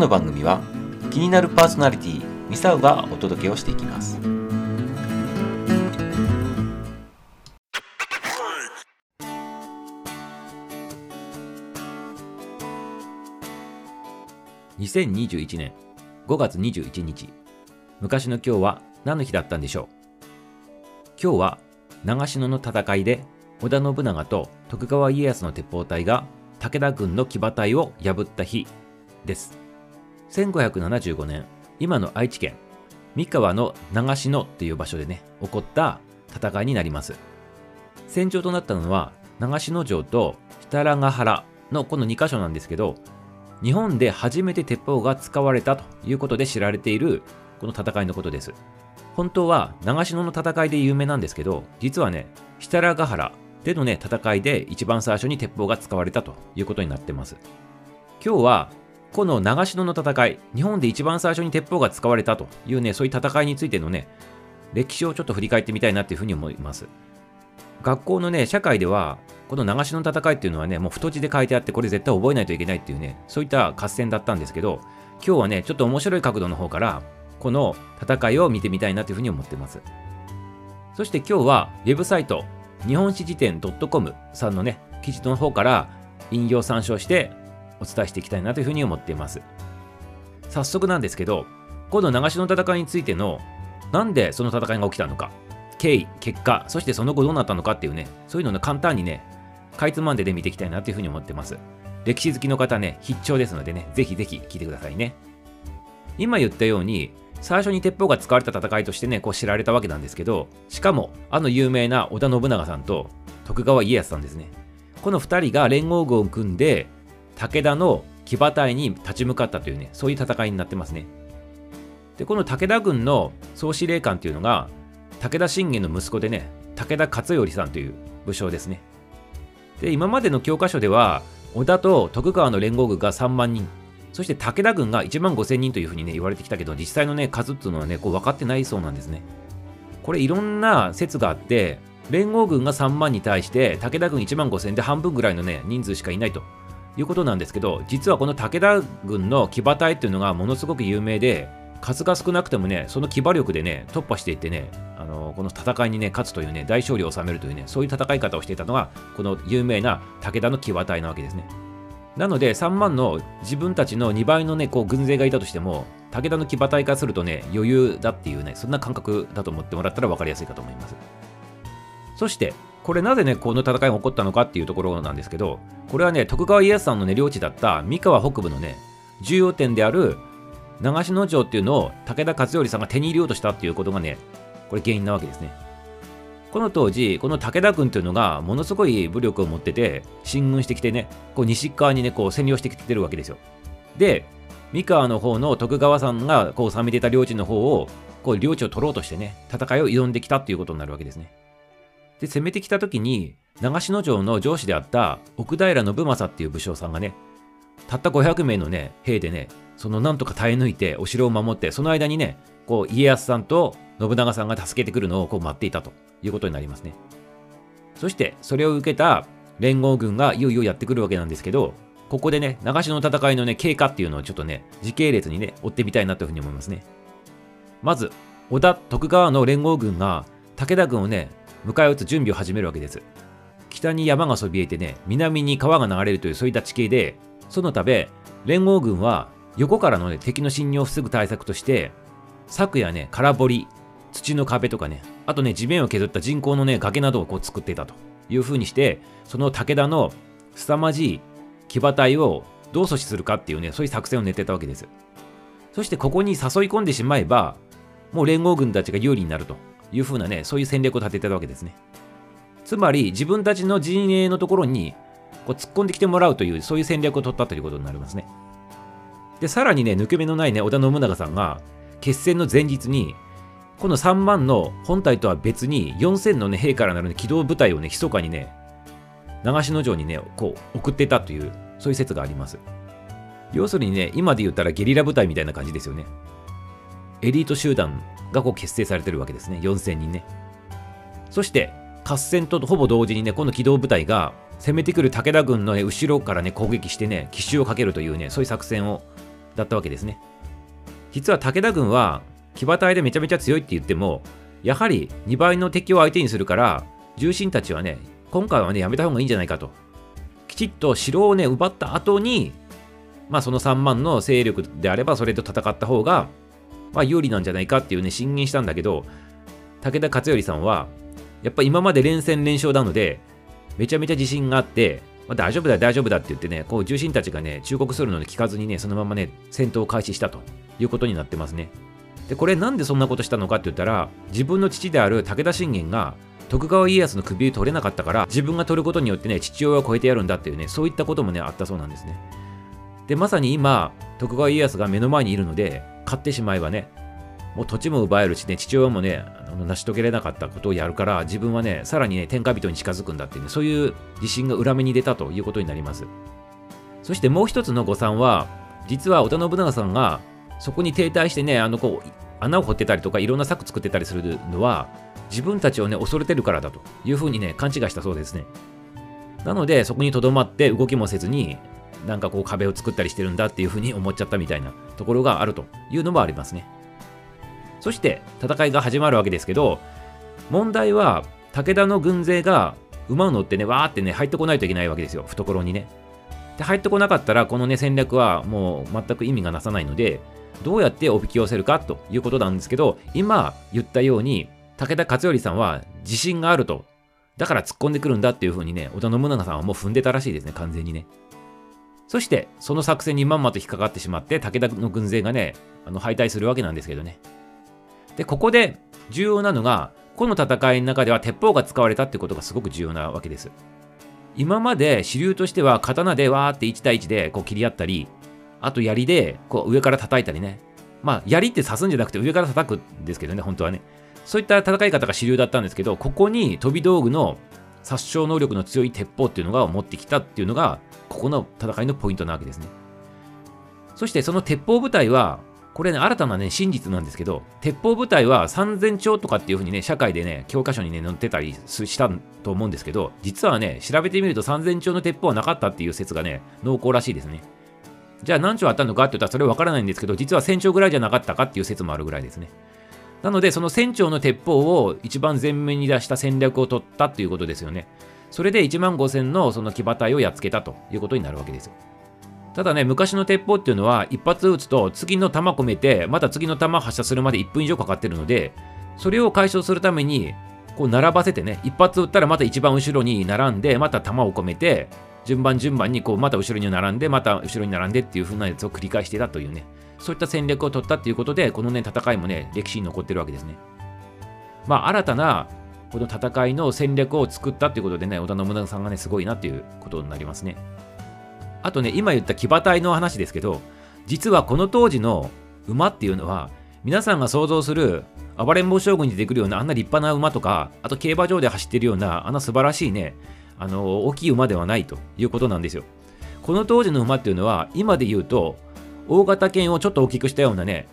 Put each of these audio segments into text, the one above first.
の番組は気になるパーソナリティミサウがお届けをしていきます。2021年5月21日。昔の今日は何の日だったんでしょう？今日は長篠の戦いで織田信長と徳川家康の鉄砲隊が武田軍の騎馬隊を破った日です。1575年今の愛知県三河の長篠っていう場所でね起こった戦いになります。戦場となったのは長篠城と設楽ヶ原のこの2箇所なんですけど日本で初めて鉄砲が使われたということで知られているこの戦いのことです。本当は長篠の戦いで有名なんですけど実はね設楽ヶ原でのね戦いで一番最初に鉄砲が使われたということになってます。今日はこの長篠の戦い日本で一番最初に鉄砲が使われたというねそういう戦いについてのね歴史をちょっと振り返ってみたいなっていうふうに思います。学校のね社会ではこの長篠の戦いっていうのはねもう太字で書いてあってこれ絶対覚えないといけないっていうねそういった合戦だったんですけど今日はねちょっと面白い角度の方からこの戦いを見てみたいなというふうに思ってます。そして今日はウェブサイト日本史辞典 .com さんのね記事の方から引用参照してお伝えしていきたいなというふうに思っています。早速なんですけどこの長篠の戦いについてのなんでその戦いが起きたのか経緯結果そしてその後どうなったのかっていうねそういうのを、ね、簡単にねかいつまんでで見ていきたいなというふうに思ってます。歴史好きの方ね必聴ですのでねぜひぜひ聞いてくださいね。今言ったように最初に鉄砲が使われた戦いとしてねこう知られたわけなんですけどしかもあの有名な織田信長さんと徳川家康さんですね。この2人が連合軍を組んで武田の騎馬隊に立ち向かったというねそういう戦いになってますね。でこの武田軍の総司令官っていうのが武田信玄の息子でね武田勝頼さんという武将ですね。で今までの教科書では織田と徳川の連合軍が3万人そして武田軍が1万5000人というふうにね言われてきたけど実際のね数っていうのはねこう分かってないそうなんですね。これいろんな説があって連合軍が3万に対して武田軍1万5000で半分ぐらいのね人数しかいないと。いうことなんですけど実はこの武田軍の騎馬隊っていうのがものすごく有名で数が少なくてもねその騎馬力でね突破していってねあのこの戦いにね勝つというね大勝利を収めるというねそういう戦い方をしていたのがこの有名な武田の騎馬隊なわけですね。なので3万の自分たちの2倍のねこう軍勢がいたとしても武田の騎馬隊からするとね余裕だっていうねそんな感覚だと思ってもらったら分かりやすいかと思います。そしてこれなぜね、この戦いが起こったのかっていうところなんですけど、これはね、徳川家康さんのね、領地だった三河北部のね、重要点である長篠城っていうのを武田勝頼さんが手に入れようとしたっていうことがね、これ原因なわけですね。この当時、この武田軍っていうのがものすごい武力を持ってて、進軍してきてね、こう西側にね、こう占領してきてるわけですよ。で、三河の方の徳川さんがこう治めてた領地の方を、こう領地を取ろうとしてね、戦いを挑んできたっていうことになるわけですね。で、攻めてきた時に、長篠城の上司であった奥平信正っていう武将さんがね、たった500名のね、兵でね、そのなんとか耐え抜いてお城を守って、その間にね、こう家康さんと信長さんが助けてくるのをこう待っていたということになりますね。そしてそれを受けた連合軍がいよいよやってくるわけなんですけど、ここでね、長篠の戦いのね、経過っていうのをちょっとね、時系列にね、追ってみたいなというふうに思いますね。まず、織田徳川の連合軍が武田軍をね、迎え撃つ準備を始めるわけです。北に山がそびえてね、南に川が流れるというそういった地形で、そのため、連合軍は横からの、ね、敵の侵入を防ぐ対策として、柵やね、空堀、土の壁とかね、あとね、地面を削った人工のね、崖などをこう作っていたというふうにして、その武田の凄まじい騎馬隊をどう阻止するかっていうね、そういう作戦を練ってたわけです。そしてここに誘い込んでしまえば、もう連合軍たちが有利になるというふうなね、そういう戦略を立ててたわけですね。つまり自分たちの陣営のところにこう突っ込んできてもらうという、そういう戦略を取ったということになりますね。で、さらにね、抜け目のないね、織田信長さんが、決戦の前日に、この3万の本体とは別に4000のね、兵からなる、ね、機動部隊をね、密かにね、長篠城にね、こう送ってたという、そういう説があります。要するにね、今で言ったらゲリラ部隊みたいな感じですよね。エリート集団がこう結成されてるわけですね。4000人ね。そして、合戦とほぼ同時にね、この機動部隊が攻めてくる武田軍の、ね、後ろからね、攻撃してね、奇襲をかけるというね、そういう作戦を、だったわけですね。実は武田軍は、騎馬隊でめちゃめちゃ強いって言っても、やはり2倍の敵を相手にするから、重臣たちはね、今回はね、やめた方がいいんじゃないかと。きちっと城をね、奪った後に、まあその3万の勢力であれば、それと戦った方が、まあ有利なんじゃないかっていうね、進言したんだけど、武田勝頼さんは、やっぱ今まで連戦連勝なので、めちゃめちゃ自信があって、まあ、大丈夫だ大丈夫だって言ってね、こう重臣たちがね、忠告するので聞かずにね、そのままね、戦闘を開始したということになってますね。で、これなんでそんなことしたのかって言ったら、自分の父である武田信玄が、徳川家康の首を取れなかったから、自分が取ることによってね、父親を超えてやるんだっていうね、そういったこともね、あったそうなんですね。で、まさに今、徳川家康が目の前にいるので、勝ってしまえばね、もう土地も奪えるしね、父親もね、あの成し遂げれなかったことをやるから、自分はね、さらにね、天下人に近づくんだっていうね、そういう自信が裏目に出たということになります。そしてもう一つの誤算は、実は織田信長さんが、そこに停滞してね、あの、こう、穴を掘ってたりとか、いろんな策作ってたりするのは、自分たちをね、恐れてるからだというふうにね、勘違いしたそうですね。なので、そこにとどまって動きもせずに、なんかこう壁を作ったりしてるんだっていうふうに思っちゃったみたいなところがあるというのもありますね。そして戦いが始まるわけですけど、問題は武田の軍勢が馬を乗ってね、わーってね、入ってこないといけないわけですよ、懐にね。で、入ってこなかったら、このね、戦略はもう全く意味がなさないので、どうやっておびき寄せるかということなんですけど、今言ったように、武田勝頼さんは自信があると。だから突っ込んでくるんだっていうふうにね、織田信長さんはもう踏んでたらしいですね、完全にね。そして、その作戦にまんまと引っかかってしまって、武田の軍勢がね、あの敗退するわけなんですけどね。で、ここで重要なのが、この戦いの中では鉄砲が使われたってことがすごく重要なわけです。今まで主流としては刀でわーって1対1でこう切り合ったり、あと槍でこう上から叩いたりね。まあ槍って刺すんじゃなくて上から叩くんですけどね、本当はね。そういった戦い方が主流だったんですけど、ここに飛び道具の殺傷能力の強い鉄砲っていうのが持ってきたっていうのが、ここの戦いのポイントなわけですね。そしてその鉄砲部隊は、これね、新たなね、真実なんですけど、鉄砲部隊は3000丁とかっていうふうにね、社会でね、教科書にね、載ってたりしたと思うんですけど、実はね、調べてみると3000丁の鉄砲はなかったっていう説がね、濃厚らしいですね。じゃあ何丁あったのかって言ったらそれはわからないんですけど、実は1000丁ぐらいじゃなかったかっていう説もあるぐらいですね。なので、その1000丁の鉄砲を一番前面に出した戦略を取ったっていうことですよね。それで1万5000のその騎馬隊をやっつけたということになるわけですよ。ただね、昔の鉄砲っていうのは、一発撃つと次の弾込めて、また次の弾発射するまで1分以上かかってるので、それを解消するために、こう並ばせてね、一発撃ったらまた一番後ろに並んで、また弾を込めて、順番順番にこうまた後ろに並んで、また後ろに並んでっていう風なやつを繰り返してたというね、そういった戦略を取ったっていうことで、このね、戦いもね、歴史に残ってるわけですね。まあ、新たなこの戦いの戦略を作ったっていうことでね、織田信長さんがね、すごいなっていうことになりますね。あとね、今言った騎馬隊の話ですけど、実はこの当時の馬っていうのは、皆さんが想像する暴れん坊将軍に出てくるようなあんな立派な馬とか、あと競馬場で走ってるようなあんな素晴らしいね、あの、大きい馬ではないということなんですよ。この当時の馬っていうのは、今で言うと、大型犬をちょっと大きくしたようなね、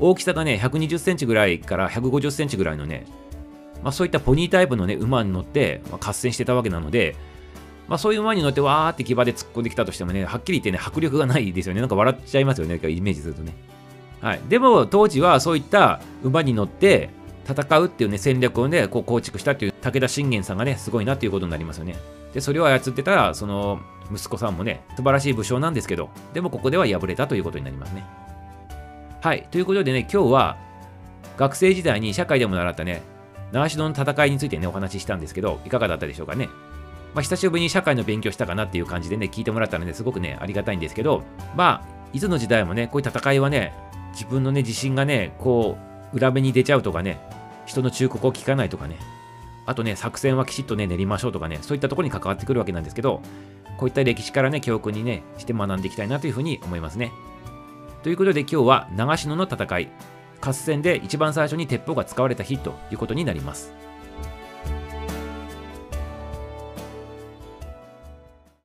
大きさがね、120センチぐらいから150センチぐらいのね、まあ、そういったポニータイプのね、馬に乗って、まあ、合戦してたわけなので、まあ、そういう馬に乗ってわーって騎馬で突っ込んできたとしてもね、はっきり言ってね、迫力がないですよね。なんか笑っちゃいますよね、イメージするとね。はい。でも、当時はそういった馬に乗って戦うっていうね、戦略をね、こう構築したっていう武田信玄さんがね、すごいなっていうことになりますよね。で、それを操ってたら、その、息子さんもね、素晴らしい武将なんですけど、でもここでは敗れたということになりますね。はい。ということでね、今日は、学生時代に社会でも習ったね、習志野の戦いについてね、お話ししたんですけど、いかがだったでしょうかね。まあ、久しぶりに社会の勉強したかなっていう感じでね、聞いてもらったのですごくね、ありがたいんですけど、まあ、いつの時代もね、こういう戦いはね、自分のね、自信がね、こう、裏目に出ちゃうとかね、人の忠告を聞かないとかね、あとね、作戦はきちっとね、練りましょうとかね、そういったところに関わってくるわけなんですけど、こういった歴史からね教訓にねして学んでいきたいなというふうに思いますねということで今日は長篠の戦い合戦で一番最初に鉄砲が使われた日ということになります。